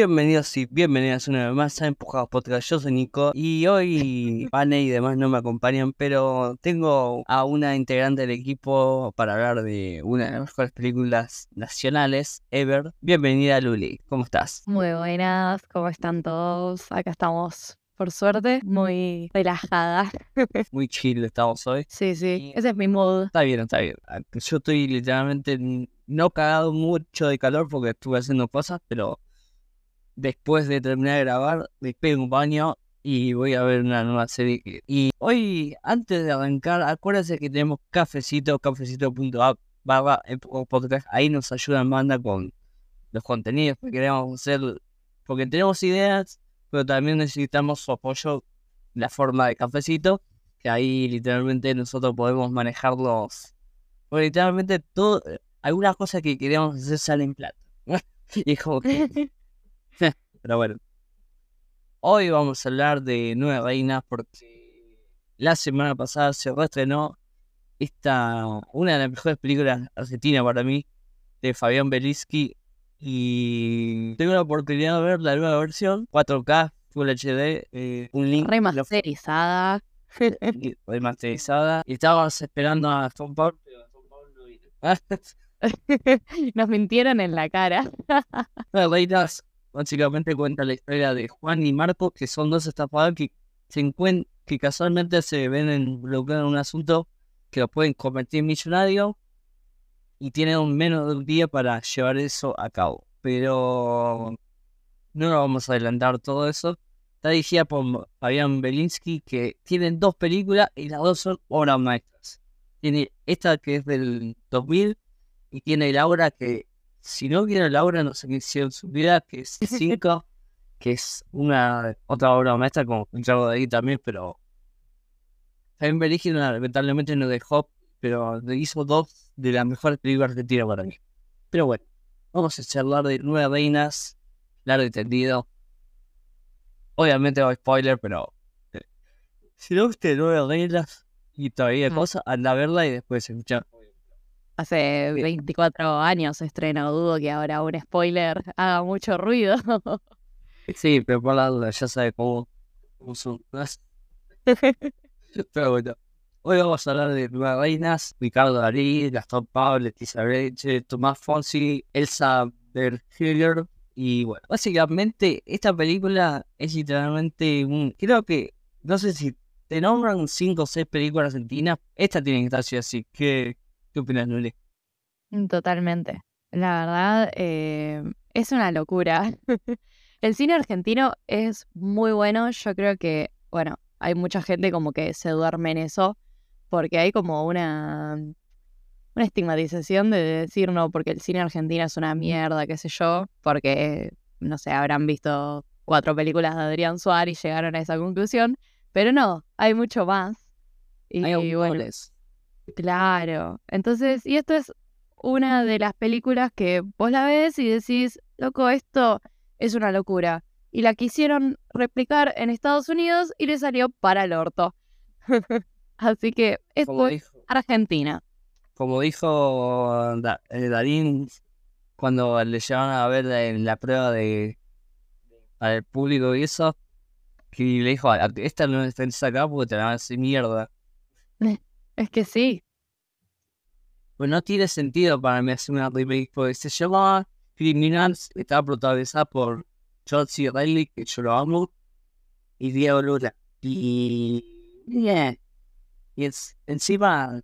Bienvenidos y bienvenidas una vez más a Empujados Podcast. Yo soy Nico y hoy Pane y demás no me acompañan, pero tengo a una integrante del equipo para hablar de una de las mejores películas nacionales ever. Bienvenida Luli, ¿cómo estás? Muy buenas, ¿cómo están todos? Acá estamos, por suerte, muy relajada. Muy chill estamos hoy. Sí, sí, ese es mi mood. Está bien, está bien. Ah, Yo estoy literalmente no cagado mucho de calor porque estuve haciendo cosas, pero después de terminar de grabar, me pego un baño y voy a ver una nueva serie. Y hoy, antes de arrancar, acuérdense que tenemos cafecito, cafecito.app, barra podcast. Ahí nos ayudan banda con los contenidos que queremos hacer, porque tenemos ideas, pero también necesitamos su apoyo la forma de cafecito, que ahí literalmente nosotros podemos manejarlos. Porque literalmente todo, algunas cosas que queremos hacer salen plata. y es como que, pero bueno. Hoy vamos a hablar de Nueve Reinas porque la semana pasada se reestrenó esta, una de las mejores películas argentinas para mí, de Fabián Belinsky. Y tengo la oportunidad de ver la nueva versión, 4K, Full HD, eh, un link Remasterizada. remasterizada. Y estábamos esperando a Tom Paul, pero Tom Paul no vino. Nos mintieron en la cara. Reinas básicamente cuenta la historia de Juan y Marco, que son dos estafadores que se encuentran, que casualmente se ven involucrados en un asunto que los pueden convertir en millonario y tienen menos de un día para llevar eso a cabo. Pero no lo vamos a adelantar todo eso. Está dirigida por Fabián Belinsky, que tienen dos películas y las dos son obras maestras. Tiene esta que es del 2000 y tiene Laura que, si no vieron Laura, no sé qué hicieron su vida, que es 5, que es una otra obra maestra con Santiago de ahí también, pero Belinsky no- lamentablemente no dejó, pero hizo dos de las mejores películas argentinas para mí. Pero bueno, vamos a charlar de Nueve Reinas, largo y tendido. Obviamente va spoiler, pero eh, si no viste Nueve Reinas y todavía Mm. cosas, anda a verla y después escuchar. Hace Bien. 24 años se estrena, dudo que ahora un spoiler haga mucho ruido. Sí, pero por la duda, ya sabe cómo, cómo son. Pero bueno, hoy vamos a hablar de Nueve Reinas, Ricardo Darín, Gastón Pablo, Leticia Breche, Tomás Fonsi, Elsa Berger. Y bueno, básicamente esta película es literalmente un... Creo que, no sé si te nombran cinco o seis películas argentinas, esta tiene que estar así así. ¿Qué, qué opinas, Luli? Totalmente. La verdad, eh, es una locura. El cine argentino es muy bueno. Yo creo que, bueno, hay mucha gente como que se duerme en eso, porque hay como una, una estigmatización de decir no, porque el cine argentino es una mierda, qué sé yo, porque, no sé, habrán visto cuatro películas de Adrián Suárez y llegaron a esa conclusión, pero no, hay mucho más. Y Hay bueno, autores. Claro. Entonces, y esto es una de las películas que vos la ves y decís, loco, esto es una locura. Y la quisieron replicar en Estados Unidos y le salió para el orto. Así que es Argentina. como dijo Da- eh, Darín cuando le llevaron a ver la, la prueba de al público y eso, que le dijo, "A- esta no está acá porque te la van a hacer mierda. Es que sí. Pues no tiene sentido para mí hacer una remake, porque se llama Criminals, está protagonizada por John C. Reilly, que yo lo amo, y Diego Luna. Y... yeah. Y es, encima,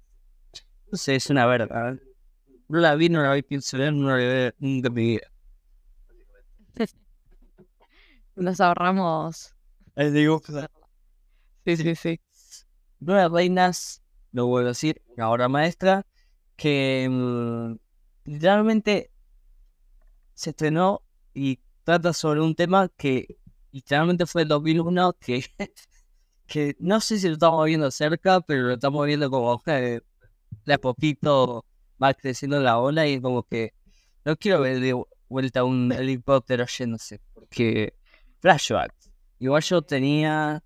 no sé, es una verga. No la vi, no la vi, pienso ver, no la vi nunca mi vida. Nos ahorramos. Ahí digo, Sí, sí, sí. Nueve Reinas, lo vuelvo a decir, una obra maestra, que mm, literalmente se estrenó y trata sobre un tema que literalmente fue el 2001, que, que no sé si lo estamos viendo cerca, pero lo estamos viendo como que de a poquito va creciendo la ola y es como que no quiero ver de vuelta un helicóptero yéndose, porque flashbacks. Igual yo tenía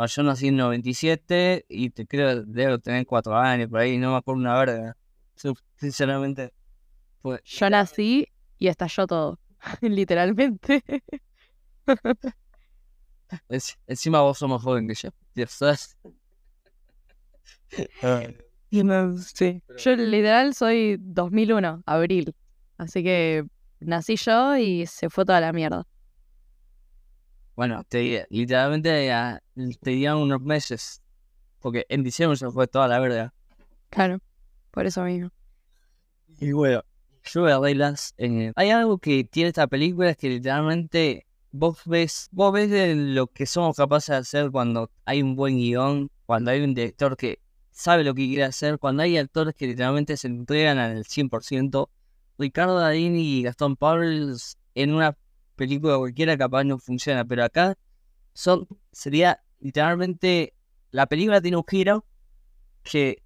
bueno, yo nací en 97 y te creo debo tener cuatro años por ahí, no me acuerdo una verga. Sin- Sinceramente, fue Yo nací y estalló todo. literalmente. Es- encima vos sos más joven que yo. Ya sabes. Sí. Yo literal soy 2001, abril. Así que nací yo y se fue toda la mierda. Bueno, te, literalmente ah, te dieron unos meses. Porque en diciembre se fue toda la verdad. Claro, por eso mismo. Y bueno, yo voy a verlas. eh, hay algo que tiene esta película es que literalmente vos ves, vos ves de lo que somos capaces de hacer cuando hay un buen guion, cuando hay un director que sabe lo que quiere hacer, cuando hay actores que literalmente se entregan al 100%. Ricardo Darín y Gastón Pauls en una película cualquiera capaz no funciona, pero acá son, sería literalmente, la película tiene un giro que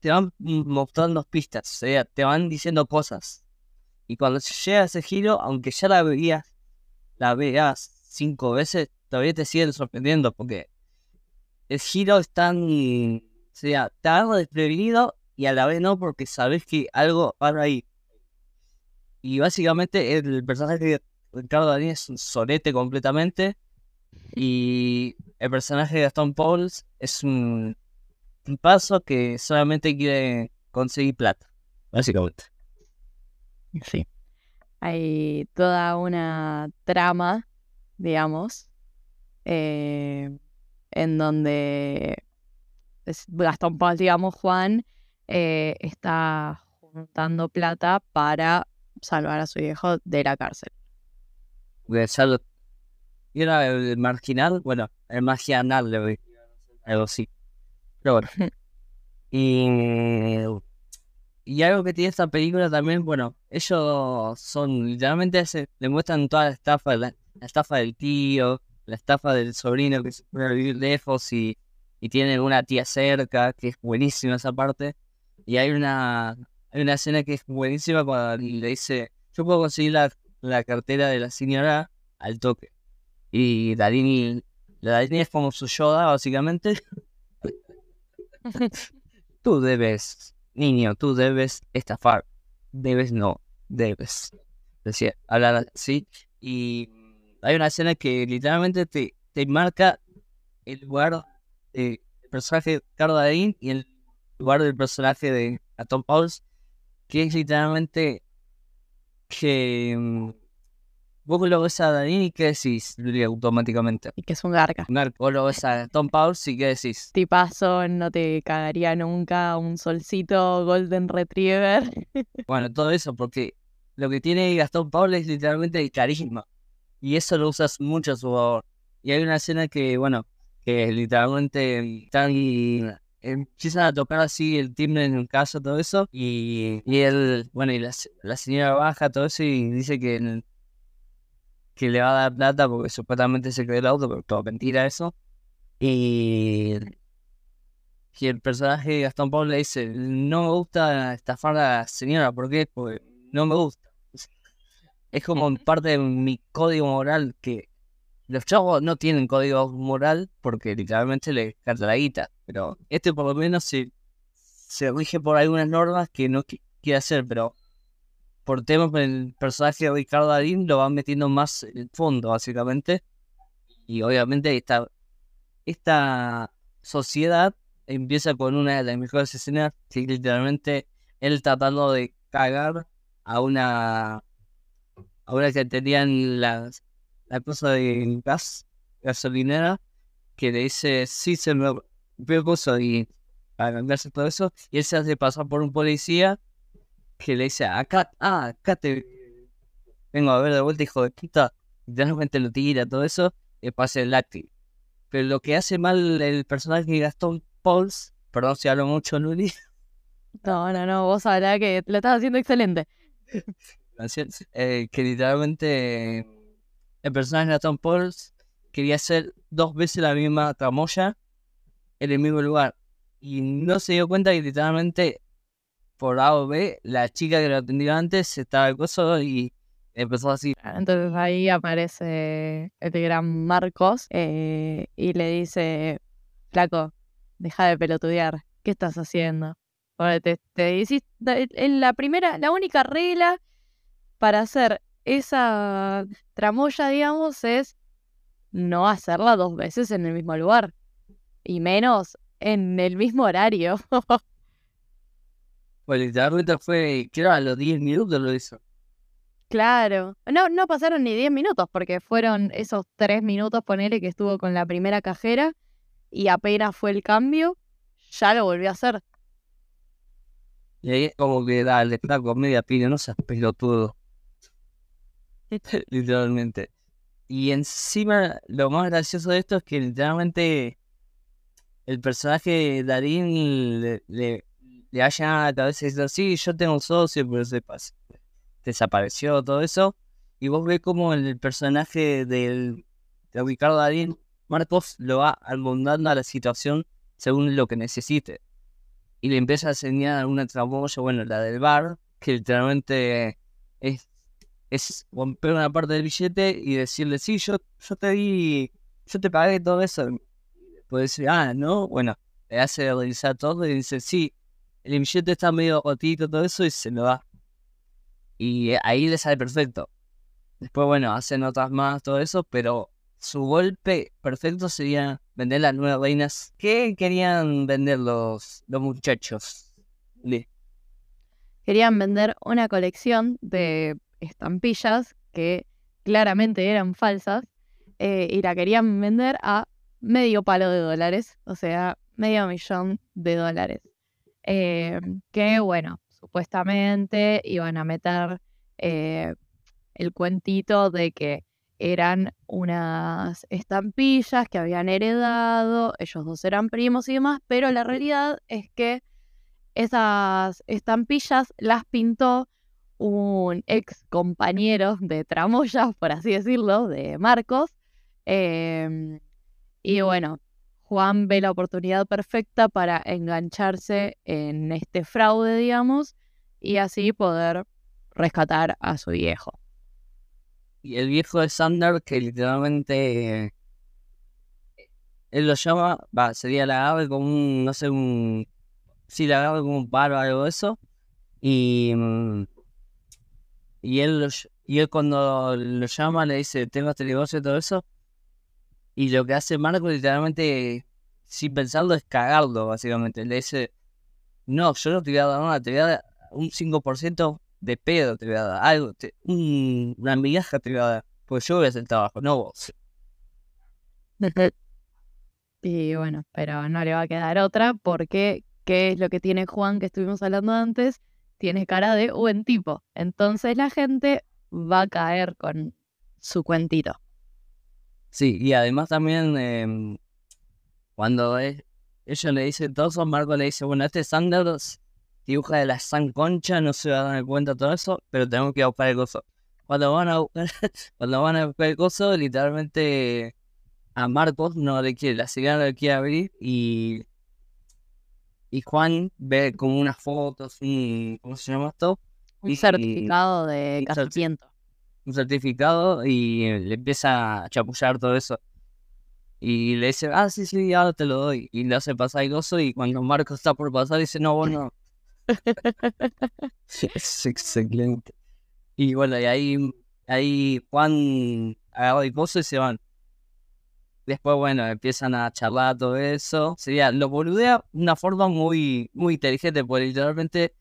te van mostrando pistas, o sea, te van diciendo cosas. Y cuando llega ese giro, aunque ya la veías, la veas cinco veces, todavía te siguen sorprendiendo porque el giro es tan, o sea, agarra desprevenido y a la vez no porque sabes que algo va ahí. Y básicamente el personaje de Ricardo Darín es un solete completamente. Y el personaje de Gastón Pauls es un, paso que solamente quiere conseguir plata. Básicamente. Sí. Hay toda una trama, digamos, eh, en donde Gastón Paul, digamos, Juan, eh, está juntando plata para salvar a su viejo de la cárcel. Y era el marginal, bueno, el marginal voy algo así. Pero bueno. Y, y algo que tiene esta película también, bueno, ellos son, literalmente se demuestran toda la estafa, la, la estafa del tío, la estafa del sobrino que se a vivir lejos y, y tiene una tía cerca, que es buenísima esa parte. Y hay una, hay una escena que es buenísima cuando le dice, yo puedo conseguir la, la cartera de la señora al toque. Y Darini, la Darini es como su Yoda, básicamente. Tú debes, niño, tú debes estafar. Debes no, debes. Decía, hablar así. Y hay una escena que literalmente te, te marca el lugar del personaje de Ricardo Darín y el lugar del personaje de a Tom Pauls, que es literalmente que mm, vos lo ves a Darín y qué decís, automáticamente. Y que es un garca. Marco, vos lo ves a Tom Pauls y qué decís. Tipazo, no te cagaría nunca un solcito Golden Retriever. Bueno, todo eso, porque lo que tiene Gastón Paul es literalmente el carisma. Y eso lo usas mucho a su favor. Y hay una escena que, bueno, que literalmente están y empiezan a tocar así el timbre en el caso, todo eso. Y, y él, bueno, y la, la señora baja todo eso y dice que, que le va a dar plata porque supuestamente se quedó el auto, pero todo mentira eso. Y, y el personaje de Gastón Paul le dice, no me gusta estafar a la señora, ¿por qué? Porque no me gusta. Es como parte de mi código moral que los chavos no tienen código moral porque literalmente le canta la guita, pero este por lo menos se, se rige por algunas normas que no qui- quiere hacer, pero por temas el personaje de Ricardo Darín lo van metiendo más en el fondo, básicamente. Y obviamente esta, esta sociedad empieza con una de las mejores escenas, que literalmente él tratando de cagar a una a una que tenían la, la cosa de gas, gasolinera, que le dice, sí, se me y para cambiarse todo eso, y él se hace pasar por un policía que le dice, acá, ah, acá te vengo a ver de vuelta, hijo de puta, y lo tira, todo eso, y pasa el láctil. Pero lo que hace mal el personaje de Gastón Pauls, perdón si hablo mucho, Luli, No, no, no, vos sabrás que lo estás haciendo excelente. Gracias. Eh, que literalmente el personaje de Gastón Pauls quería hacer dos veces la misma tramoya en el mismo lugar. Y no se dio cuenta que literalmente por A o B, la chica que lo atendió antes estaba acoso y empezó así. Entonces ahí aparece este gran Marcos eh, y le dice, flaco, deja de pelotudear, ¿qué estás haciendo? Porque te, te hiciste- en la primera, la única regla para hacer esa tramoya, digamos, es no hacerla dos veces en el mismo lugar. Y menos en el mismo horario. pues literalmente fue, creo, a los 10 minutos lo hizo. Claro. No, no pasaron ni 10 minutos porque fueron esos 3 minutos, ponele, que estuvo con la primera cajera y apenas fue el cambio, ya lo volvió a hacer. Y ahí es como que dale, flaco, media pila, no seas pelotudo. literalmente. Y encima, lo más gracioso de esto es que literalmente el personaje de Darín le, le, le ha llegado a la cabeza y dice, sí, yo tengo un socio, pero sepas, desapareció todo eso. Y vos ves como el personaje del, de Ricardo Darín, Marcos lo va almondando a la situación según lo que necesite. Y le empieza a enseñar una tramoya, bueno, la del bar, que literalmente es es romper una parte del billete y decirle, sí, yo, yo te di, yo te pagué todo eso. Puede decir, ah, no, bueno, le hace realizar todo y dice, sí, el billete está medio rotito, todo eso, y se lo da. Y ahí le sale perfecto. Después, bueno, hacen otras más, todo eso, pero su golpe perfecto sería vender las nuevas reinas. ¿Qué querían vender los, los muchachos? Querían vender una colección de estampillas que claramente eran falsas eh, y la querían vender a medio palo de dólares, o sea, medio millón de dólares. Eh, que bueno, supuestamente iban a meter eh, el cuentito de que eran unas estampillas que habían heredado, ellos dos eran primos y demás, pero la realidad es que esas estampillas las pintó un ex compañero de tramoya, por así decirlo, de Marcos. Em, y bueno, Juan ve la oportunidad perfecta para engancharse en este fraude, digamos, y así poder rescatar a su viejo. Y el viejo de Sander, que literalmente él lo llama, va, sería la ave como un, no sé, un, sí, la ave como un paro o algo de eso. Y mm, y él, y él cuando lo llama le dice, tengo este negocio y todo eso. Y lo que hace Marco literalmente, sin pensarlo, es cagarlo, básicamente. Le dice, no, yo no te voy a dar nada, te voy a dar un 5% de pedo, te voy a dar algo, una migaja te voy a dar. Porque yo voy a hacer el trabajo, no vos. Y bueno, pero no le va a quedar otra porque, ¿qué es lo que tiene Juan que estuvimos hablando antes? tiene cara de buen tipo. Entonces la gente va a caer con su cuentito. Sí, y además también em, cuando es, ellos le dicen todo eso, Marco le dice, bueno, este Sanders dibuja de la San Concha, no se va a dar cuenta de todo eso, pero tenemos que buscar el coso. Cuando van a buscar, cuando van a buscar el coso, literalmente a Marcos no le quiere, la cigarra le quiere abrir y y Juan ve como unas fotos, un, ¿cómo se llama esto? Un certificado de casamiento. Un certificado y le empieza a chapullar todo eso. Y le dice, ah, sí, sí, ahora te lo doy. Y le hace pasar el gozo y cuando Marco está por pasar dice, no, bueno. es excelente. Y bueno, y ahí, ahí Juan agarra el gozo y se van. Después, bueno, empiezan a charlar todo eso. Sería, lo boludea de una forma muy, muy inteligente, porque literalmente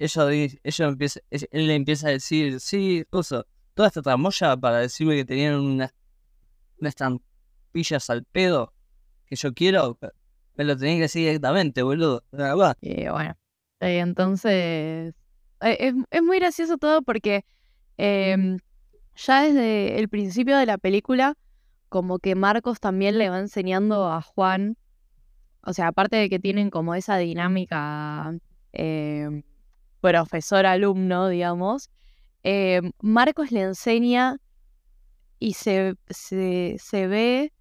empieza, él le empieza a decir, sí, cosa, toda esta tramoya para decirme que tenían unas, unas estampillas al pedo que yo quiero, me lo tenían que decir directamente, boludo. Y bueno, entonces eh, es, es, muy gracioso todo porque em, ya desde el principio de la película como que Marcos también le va enseñando a Juan, o sea, aparte de que tienen como esa dinámica em, profesor-alumno, digamos, em, Marcos le enseña y se, se, se ve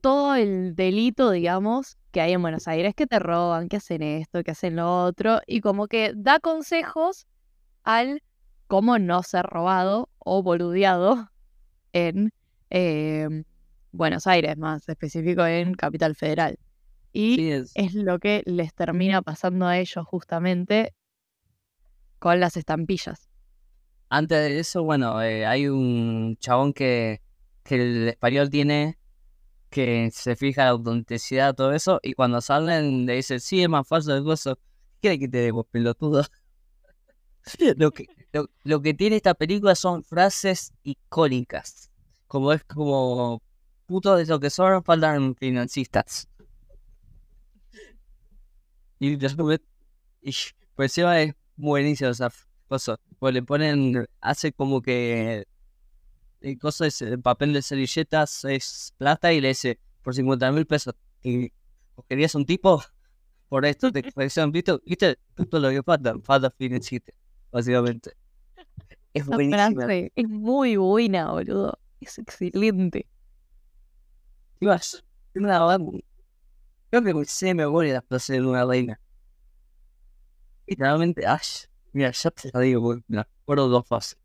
todo el delito, digamos, que hay en Buenos Aires, que te roban, que hacen esto, que hacen lo otro, y como que da consejos al cómo no ser robado o boludeado en Em, Buenos Aires, más específico en Capital Federal. Y es. lo que les termina pasando a ellos justamente con las estampillas. antes de eso, bueno, eh, hay un chabón que, que el español tiene que se fija la autenticidad, todo eso, y cuando salen le dicen, sí, es más falso el gozo. ¿Qué que te debo, pelotudo? lo, que, lo, que tiene esta película son frases icónicas. Como es como, puto de lo que son, faltan financistas. Y después, y, pues encima es buenísimo esa cosa. Pues le ponen, hace como que el cosa es el papel de servilletas es plata y le dice por 50 mil pesos. Y querías un tipo por esto te parecieron, ¿viste? ¿Viste? Todo lo que falta, falta financiarte, básicamente. Es buenísima. es muy buena, boludo. Es excelente. Dios, una Creo que se me voy a frase de una reina. Literalmente, Ash. Mira, ya te la digo, me acuerdo dos fases.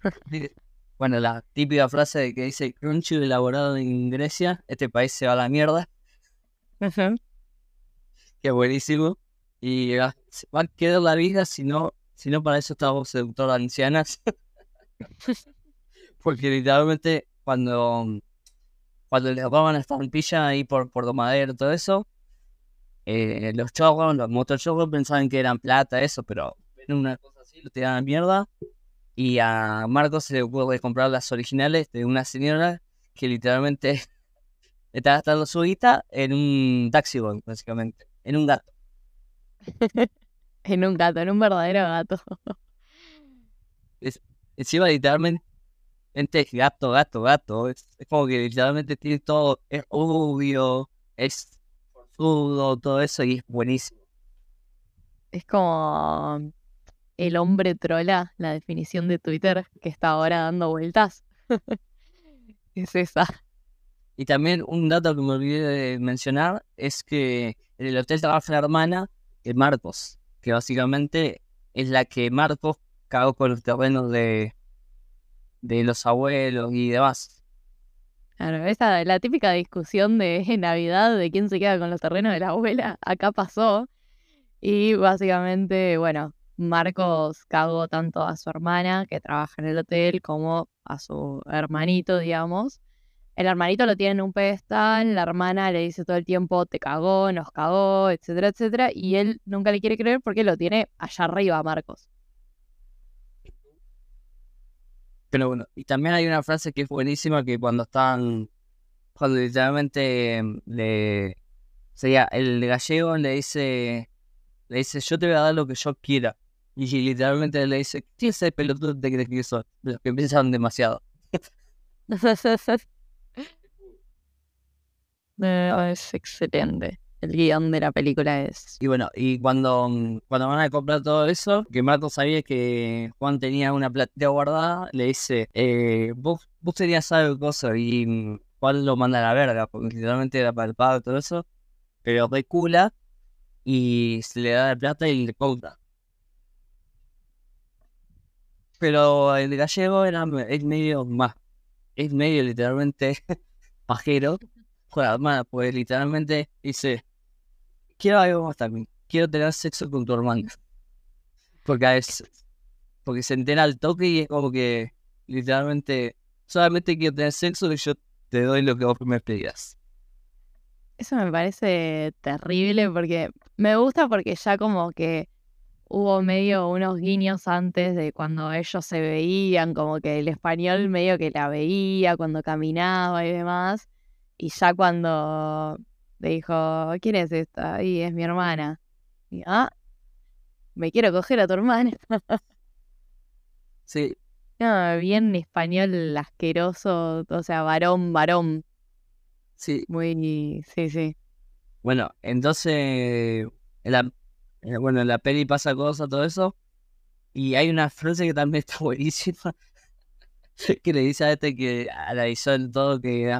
Bueno, la típica frase de que dice Crunchy elaborado en Grecia, este país se va a la mierda. Que buenísimo. Y va, a quedar la vida si no, si no para eso estamos seductoras ancianas. Porque literalmente cuando, cuando les roban la estampilla ahí por, por Domadero y todo eso, eh, los chorros, los motochorros pensaban que eran plata, eso, pero ven una cosa así, lo tiran a mierda y a Marcos se le puede comprar las originales de una señora que literalmente está gastando su guita en un taxi básicamente, en un gato. en un gato, en un verdadero gato. es, encima literalmente es gato, gato, gato. Es, como que literalmente tiene todo, es obvio, es todo eso y es buenísimo. Es como el hombre trola, la definición de Twitter que está ahora dando vueltas. es esa. Y también un dato que me olvidé de mencionar es que en el hotel trabaja la hermana de Marcos, que básicamente es la que Marcos cagó con los terrenos de, de los abuelos y demás. Claro, esa, la típica discusión de Navidad de quién se queda con los terrenos de la abuela, acá pasó. Y básicamente, bueno, Marcos cagó tanto a su hermana, que trabaja en el hotel, como a su hermanito, digamos. El hermanito lo tiene en un pedestal, la hermana le dice todo el tiempo, te cagó, nos cagó, etcétera, etcétera, y él nunca le quiere creer porque lo tiene allá arriba, Marcos. Pero bueno, y también hay una frase que es buenísima que cuando están, cuando literalmente le, sería el gallego le dice, le dice, yo te voy a dar lo que yo quiera. Y literalmente le dice, ¿qué es ese pelotudo de que que son? Los que piensan demasiado. es excelente. El guion de la película es. Y bueno, y cuando, cuando van a comprar todo eso, que Marco sabía que Juan tenía una platita guardada, le dice, eh, vos, vos tenías algo cosa y Juan lo manda a la verga, porque literalmente era pago y todo eso, pero recula y se le da la plata y le compra. pero el gallego era, es medio más, es medio literalmente pajero. Pues literalmente dice, quiero algo más también, quiero tener sexo con tu hermana. Porque es, porque se entera al toque y es como que literalmente solamente quiero tener sexo y yo te doy lo que vos me pedías. Eso me parece terrible porque me gusta porque ya como que hubo medio unos guiños antes de cuando ellos se veían, como que el español medio que la veía cuando caminaba y demás. Y ya cuando le dijo, ¿quién es esta? Y es mi hermana. Y, ah, me quiero coger a tu hermana. sí. No, bien español asqueroso, o sea, varón, varón. Sí. Muy, sí, sí. Bueno, entonces, la, eh, bueno, en la peli pasa cosas, todo eso. Y hay una frase que también está buenísima. que le dice a este que analizó en todo, que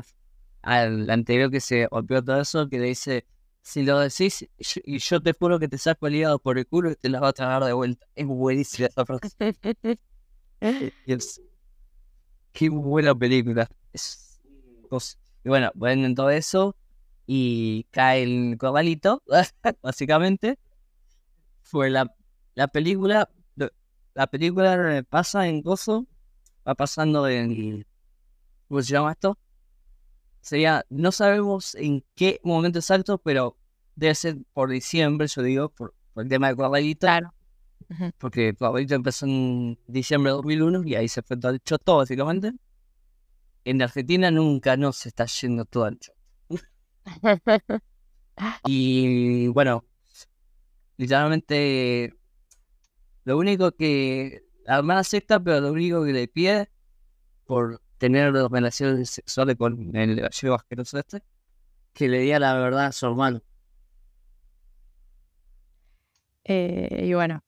al anterior que se golpeó todo eso, que le dice, si lo decís, y yo te juro que te saco el hígado por el culo y te la vas a tragar de vuelta. Es buenísima esa frase. qué buena película. Es, y bueno, en todo eso y cae el corralito, básicamente fue la, la película la película pasa en gozo, va pasando en. ¿Cómo se llama esto? Sería, no sabemos en qué momento exacto, pero debe ser por diciembre, yo digo, por, el tema de Corralito. Claro. Porque Corralito empezó en diciembre de 2001 y ahí se fue todo el todo, básicamente. En Argentina nunca no se está yendo todo el y bueno, literalmente lo único que la hermana acepta, pero lo único que le pide por tener relaciones sexuales con el gallego asqueroso este, que le diga la verdad a su hermano. Eh, y bueno,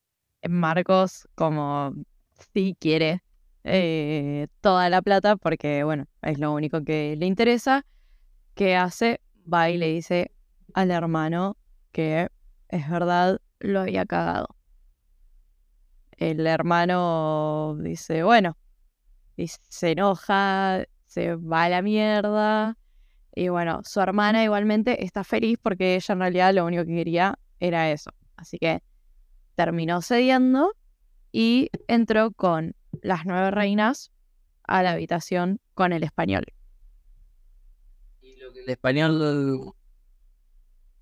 Marcos, como si quiere eh, toda la plata, porque bueno, es lo único que le interesa, que hace, va y le dice al hermano que es verdad, lo había cagado. El hermano dice, bueno, y se enoja, se va a la mierda. Y bueno, su hermana igualmente está feliz porque ella en realidad lo único que quería era eso. Así que terminó cediendo y entró con las nueve reinas a la habitación con el español. Y lo que el español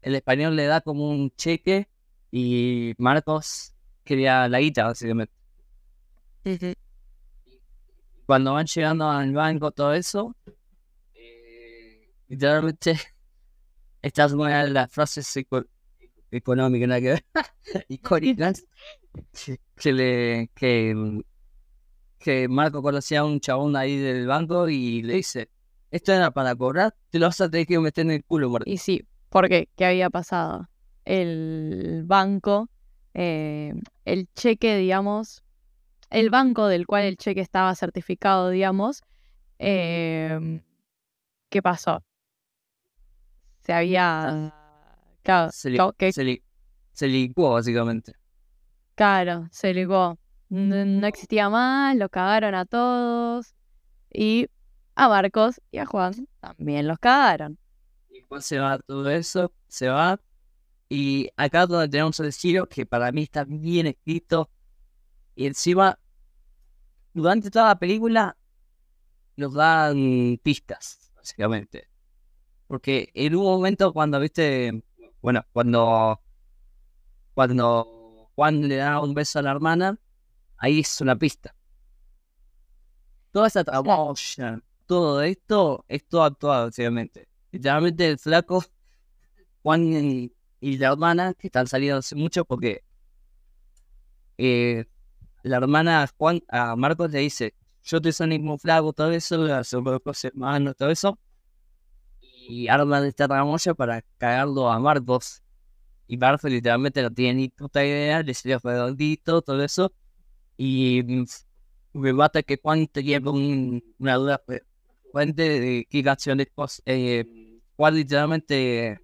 el español le da como un cheque y Marcos quería la guita, básicamente. Cuando van llegando al banco, todo eso, eh, literalmente, estas son las frases económicas, ¿no? que icónicas, que, le, que, Marco conocía a un chabón ahí del banco y le dice, esto era para cobrar, te lo vas a tener que meter en el culo, Y sí, porque, ¿qué había pasado? El banco, eh, el cheque, digamos, el banco del cual el cheque estaba certificado, digamos, em, ¿qué pasó? Se había... Claro, se, licuó, básicamente. Claro, se licuó. no existía más, lo cagaron a todos. Y a Marcos y a Juan también los cagaron se va todo eso, se va. Y acá donde tenemos el estilo, que para mí está bien escrito. Y encima, durante toda la película, nos dan pistas, básicamente. Porque en un momento cuando viste, bueno, cuando, cuando Juan le da un beso a la hermana, ahí es una pista. Toda esa tramoya, todo esto es todo actuado, básicamente. Literalmente el flaco, Juan y, la hermana, que están saliendo hace mucho porque eh, la hermana Juan a Marcos le dice, yo te soy mismo flaco, todo eso, los hermanos, todo eso. Y arman esta tramoya para cagarlo a Marcos. Y Marcos literalmente no tiene ni puta idea, le salió redondito, todo eso. Y me mata que Juan tenía una duda fuente de qué canciones eh, Juan literalmente.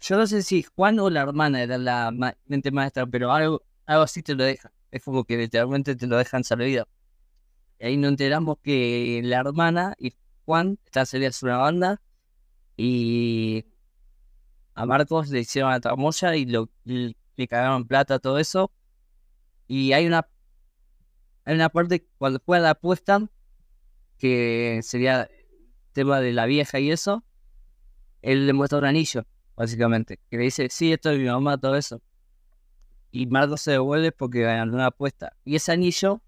Yo no sé si Juan o la hermana era la mente maestra, pero algo, algo así te lo deja. Es como que literalmente te lo dejan servido. Y ahí nos enteramos que la hermana y Juan están saliendo una banda y a Marcos le hicieron la tramoya y le, cagaron plata, todo eso. Y hay una hay una parte cuando fue la apuesta que sería tema de la vieja y eso, él le muestra un anillo, básicamente, que le dice, sí, esto es mi mamá, todo eso. Y Marcos se devuelve porque ganó una apuesta. Y ese anillo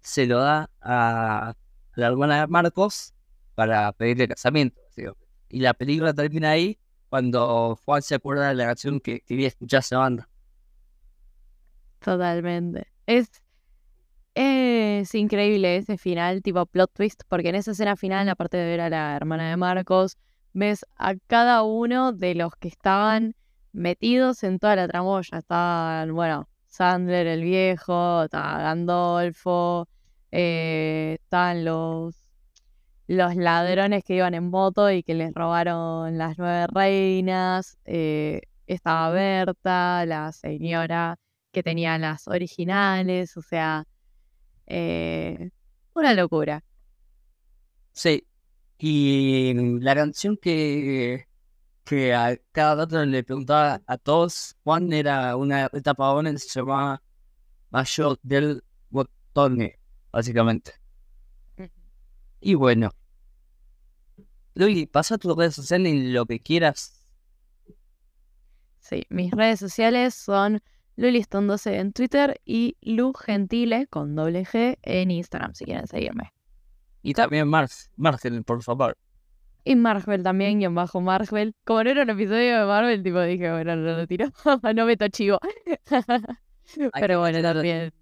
se lo da a la hermana de Marcos para pedirle casamiento. Y la película termina ahí cuando Juan se acuerda de la canción que quería escuchar esa banda. Totalmente. Es es increíble ese final, tipo plot twist, porque en esa escena final, aparte de ver a la hermana de Marcos, ves a cada uno de los que estaban metidos en toda la tramoya. Estaban, bueno, Sandler el viejo, estaba Gandolfo, eh, estaban los, los ladrones que iban en moto y que les robaron las nueve reinas, eh, estaba Berta, la señora que tenía las originales, o sea, eh, una locura. Sí. Y la canción que, que a cada rato le preguntaba a todos, Juan era una etapa que se llamaba mayor del botón, básicamente. Y bueno. Luli, pasa tus redes sociales en lo que quieras. Sí, mis redes sociales son Luliston12 en Twitter y Lu Gentile con doble G en Instagram si quieren seguirme. Y también Marcel, por favor. Y Marvel también, y en bajo Marvel. Como no era un episodio de Marvel, tipo dije, bueno, no lo tiro. no meto chivo. Pero bueno, también.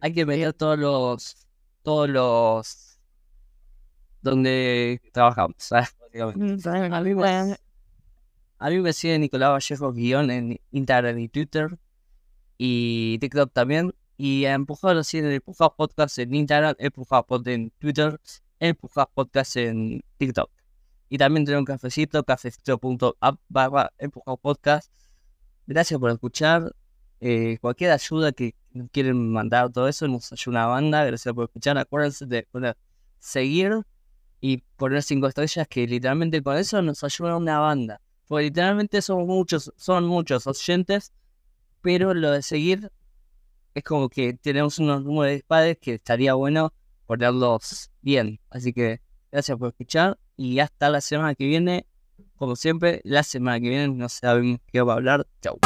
Hay que meter todos los. Todos los. Donde trabajamos, ¿sabes? Mm, a mí me sigue Nicolás Vallejo guion en Instagram y Twitter. Y TikTok también. Y a Empujado siguen en Empujado Podcast en Instagram, Empujado Podcast en Twitter, Empujado Podcast en TikTok. Y también tengo un cafecito, cafecito.app barra Empujado Podcast. Gracias por escuchar. Eh, cualquier ayuda que quieren mandar, todo eso, nos ayuda una banda. Gracias por escuchar. Acuérdense de poner seguir y poner cinco estrellas, que literalmente con eso nos ayuda una banda. Porque literalmente son muchos, son muchos oyentes, pero lo de seguir es como que tenemos unos números de padres que estaría bueno ponerlos bien. Así que gracias por escuchar y hasta la semana que viene. Como siempre, la semana que viene no sabemos qué va a hablar. Chau.